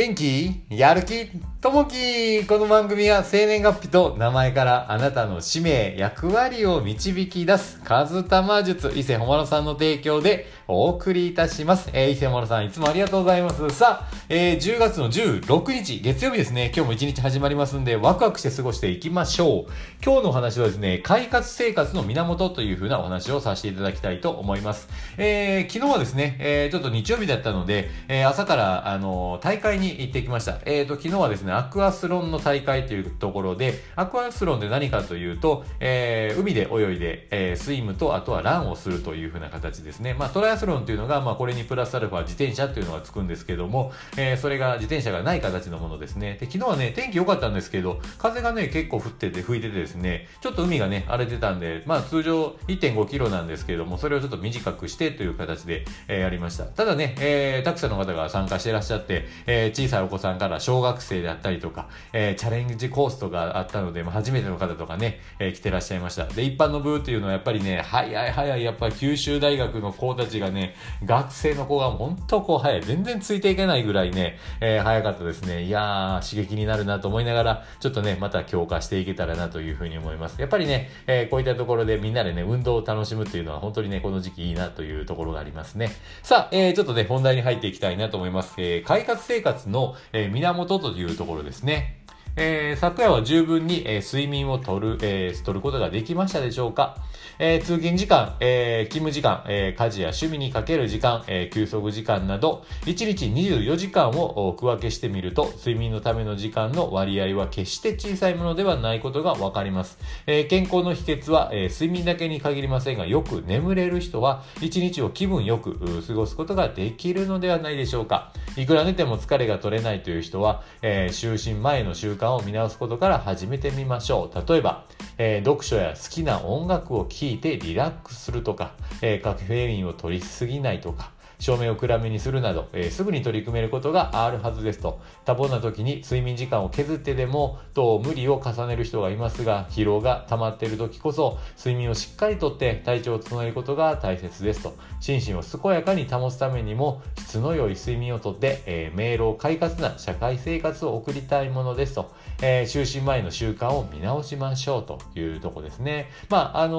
元気？やる気？ともきこの番組は生年月日と名前からあなたの使命、役割を導き出す、カズタマ術、伊勢ほまろさんの提供でお送りいたします。えー、伊勢ほまろさんいつもありがとうございます。さあ、えー、10月の16日、月曜日ですね、今日も一日始まりますんで、ワクワクして過ごしていきましょう。今日のお話はですね、快活生活の源というふうなお話をさせていただきたいと思います。えー、昨日はですね、えー、ちょっと日曜日だったので、えー、朝から、あの大会に行ってきました。えーと、昨日はですね、ね、アクアスロンの大会というところで、アクアスロンで何かというと、えー、海で泳いで、えー、スイムと、あとはランをするというふうな形ですね。まあ、トライアスロンというのが、まあ、これにプラスアルファ自転車っていうのがつくんですけども、えー、それが自転車がない形のものですね。で、昨日はね、天気良かったんですけど、風がね、結構降ってて、吹いててですね、ちょっと海がね、荒れてたんで、まあ、通常1.5キロなんですけども、それをちょっと短くしてという形で、えー、やりました。ただね、えー、たくさんの方が参加していらっしゃって、えー、小さいお子さんから小学生であったりとか、えー、チャレンジコースとかあったので、まあ、初めての方とかね、えー、来てらっしゃいました。で、一般の部っていうのはやっぱりね、早い早い、やっぱ九州大学の子たちがね、学生の子が本当こう早い。全然ついていけないぐらいね、えー、早かったですね。いやー、刺激になるなと思いながら、ちょっとね、また強化していけたらなというふうに思います。やっぱりね、えー、こういったところでみんなでね、運動を楽しむっていうのは本当にね、この時期いいなというところがありますね。さあ、えー、ちょっとね、本題に入っていきたいなと思います。えー、快活生活の、えー、源というところですね。えー、昨夜は十分に、えー、睡眠をとる、えー、取ることができましたでしょうか、えー、通勤時間、えー、勤務時間、えー、家事や趣味にかける時間、えー、休息時間など、1日24時間を区分けしてみると、睡眠のための時間の割合は決して小さいものではないことがわかります。えー、健康の秘訣は、えー、睡眠だけに限りませんが、よく眠れる人は、1日を気分よく過ごすことができるのではないでしょうか？いくら寝ても疲れが取れないという人は、えー、就寝前の習慣を見直すことから始めてみましょう。例えば、えー、読書や好きな音楽を聴いてリラックスするとか、えー、カフェインを取りすぎないとか、照明を暗めにするなど、えー、すぐに取り組めることがあるはずですと。多忙な時に睡眠時間を削ってでも、と無理を重ねる人がいますが、疲労が溜まっている時こそ、睡眠をしっかりとって体調を整えることが大切ですと。心身を健やかに保つためにも、質の良い睡眠をとって、えー、明朗快活な社会生活を送りたいものですと。えー、就寝前の習慣を見直しましょうというとこですね。まあ、あの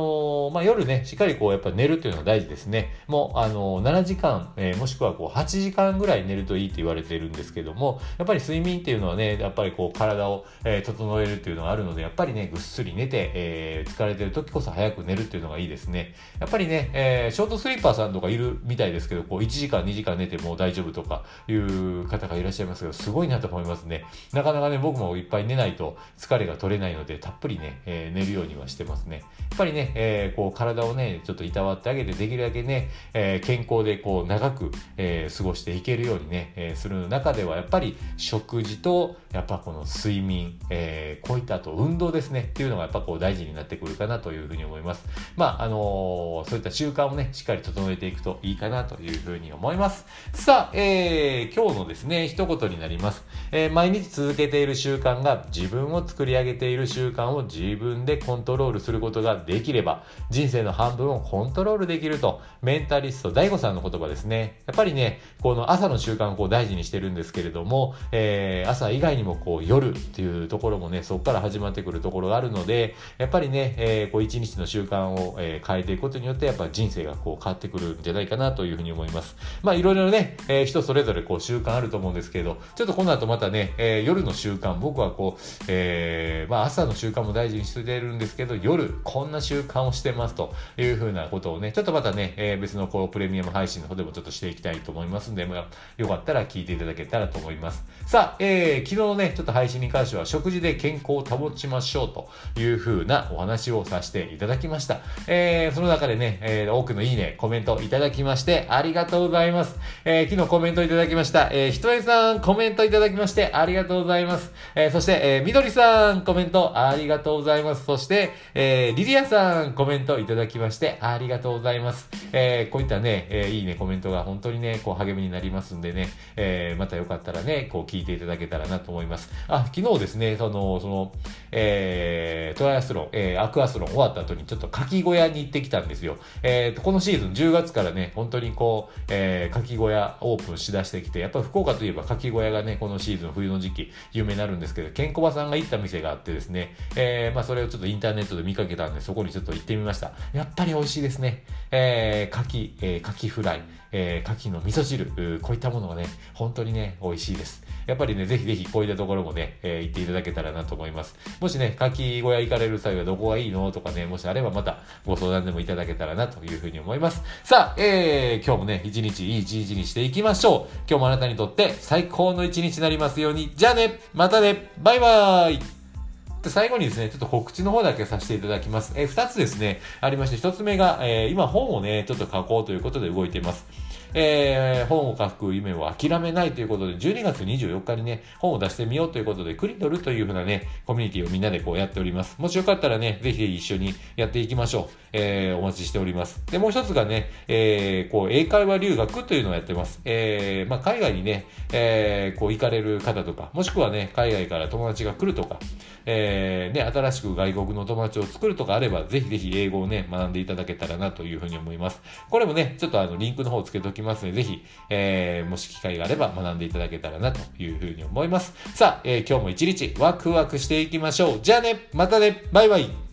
ー、まあ、夜ね、しっかりこう、やっぱ寝るっていうのが大事ですね。もう、あの7時間えー、もしくはこう8時間ぐらい寝るといいと言われているんですけども、やっぱり睡眠っていうのはね、やっぱりこう体を、えー、整えるっていうのがあるので、やっぱりね、ぐっすり寝て、えー、疲れてる時こそ早く寝るっていうのがいいですね。やっぱりね、えー、ショートスリーパーさんとかいるみたいですけど、こう1時間2時間寝ても大丈夫とかいう方がいらっしゃいますけど、すごいなと思いますね。なかなかね、僕もいっぱい寝ないと疲れが取れないので、たっぷりね、えー、寝るようにはしてますね。やっぱりね、えー、こう体をね、ちょっといたわってあげて、できるだけね、えー、健康でこう長く、えー、過ごしていけるようにね、えー、する中ではやっぱり食事とやっぱこの睡眠、えー、こういったあと運動ですねっていうのがやっぱこう大事になってくるかなというふうに思います。まあ、あのー、そういった習慣をね、しっかり整えていくといいかなというふうに思います。さあ、えー、今日のですね、一言になります。えー、毎日続けている習慣が自分を作り上げている習慣を自分でコントロールすることができれば、人生の半分をコントロールできると、メンタリスト DAIGO さんの言葉ですね。ねやっぱりね、この朝の習慣をこう大事にしてるんですけれども、えー、朝以外にもこう夜っていうところもね、そこから始まってくるところがあるので、やっぱりね、えー、こう一日の習慣を、え、変えていくことによって、やっぱ人生がこう変わってくるんじゃないかなというふうに思います。まあいろいろね、えー、人それぞれこう習慣あると思うんですけど、ちょっとこの後またね、えー、夜の習慣、僕はこう、えー、まあ朝の習慣も大事にしてるんですけど、夜こんな習慣をしてますというふうなことをね、ちょっとまたね、えー、別のこうプレミアム配信の方でもちょっととしていきたいと思いますんで、まあ、よかったら聞いていただけたらと思います。さあ、えー、昨日のね、ちょっと配信に関しては食事で健康を保ちましょうというふうなお話をさせていただきました。えー、その中でね、えー、多くのいいね、コメントいただきましてありがとうございます。えー、昨日コメントいただきました。えー、ひとえさんコメントいただきましてありがとうございます。えー、そして、えー、みどりさんコメントありがとうございます。そして、えー、リリアさんコメントいただきましてありがとうございます。えー、こういったね、えー、いいね、コメントントが本当にね、こう励みになりますんでね、えー、またよかったらね、こう聞いていただけたらなと思います。あ、昨日ですね、その、その、えー、トライアスロン、えー、アクアスロン終わった後にちょっと牡蠣小屋に行ってきたんですよ。えー、このシーズン10月からね、本当にこう、えー、牡蠣小屋オープンしだしてきて、やっぱ福岡といえば牡蠣小屋がね、このシーズン冬の時期有名になるんですけど、ケンコバさんが行った店があってですね、えー、まあそれをちょっとインターネットで見かけたんで、そこにちょっと行ってみました。やっぱり美味しいですね。えー、牡蠣、えー、牡蠣フライ、えー、牡蠣の味噌汁、こういったものがね、本当にね、美味しいです。やっぱりね、ぜひぜひこういったところもね、えー、行っていただけたらなと思います。もしね、牡蠣小屋行かれる際はどこがいいのとかね、もしあればまたご相談でもいただけたらなというふうに思います。さあ、えー、今日もね、一日いい一日にしていきましょう。今日もあなたにとって最高の一日になりますように。じゃあね、またね、バイバーイで、最後にですね、ちょっと告知の方だけさせていただきます。えー、二つですね、ありまして、一つ目が、えー、今本をね、ちょっと書こうということで動いています。えー、本を書く夢を諦めないということで、12月24日にね、本を出してみようということで、クリトルというふうなね、コミュニティをみんなでこうやっております。もしよかったらね、ぜひ一緒にやっていきましょう。えー、お待ちしております。で、もう一つがね、えー、こう、英会話留学というのをやってます。えー、まあ、海外にね、えー、こう、行かれる方とか、もしくはね、海外から友達が来るとか、えー、ね、新しく外国の友達を作るとかあれば、ぜひぜひ英語をね、学んでいただけたらなというふうに思います。これもね、ちょっとあの、リンクの方をつけておきますので、ぜひ、えー、もし機会があれば学んでいただけたらなというふうに思います。さあ、えー、今日も一日ワクワクしていきましょう。じゃあね、またね、バイバイ。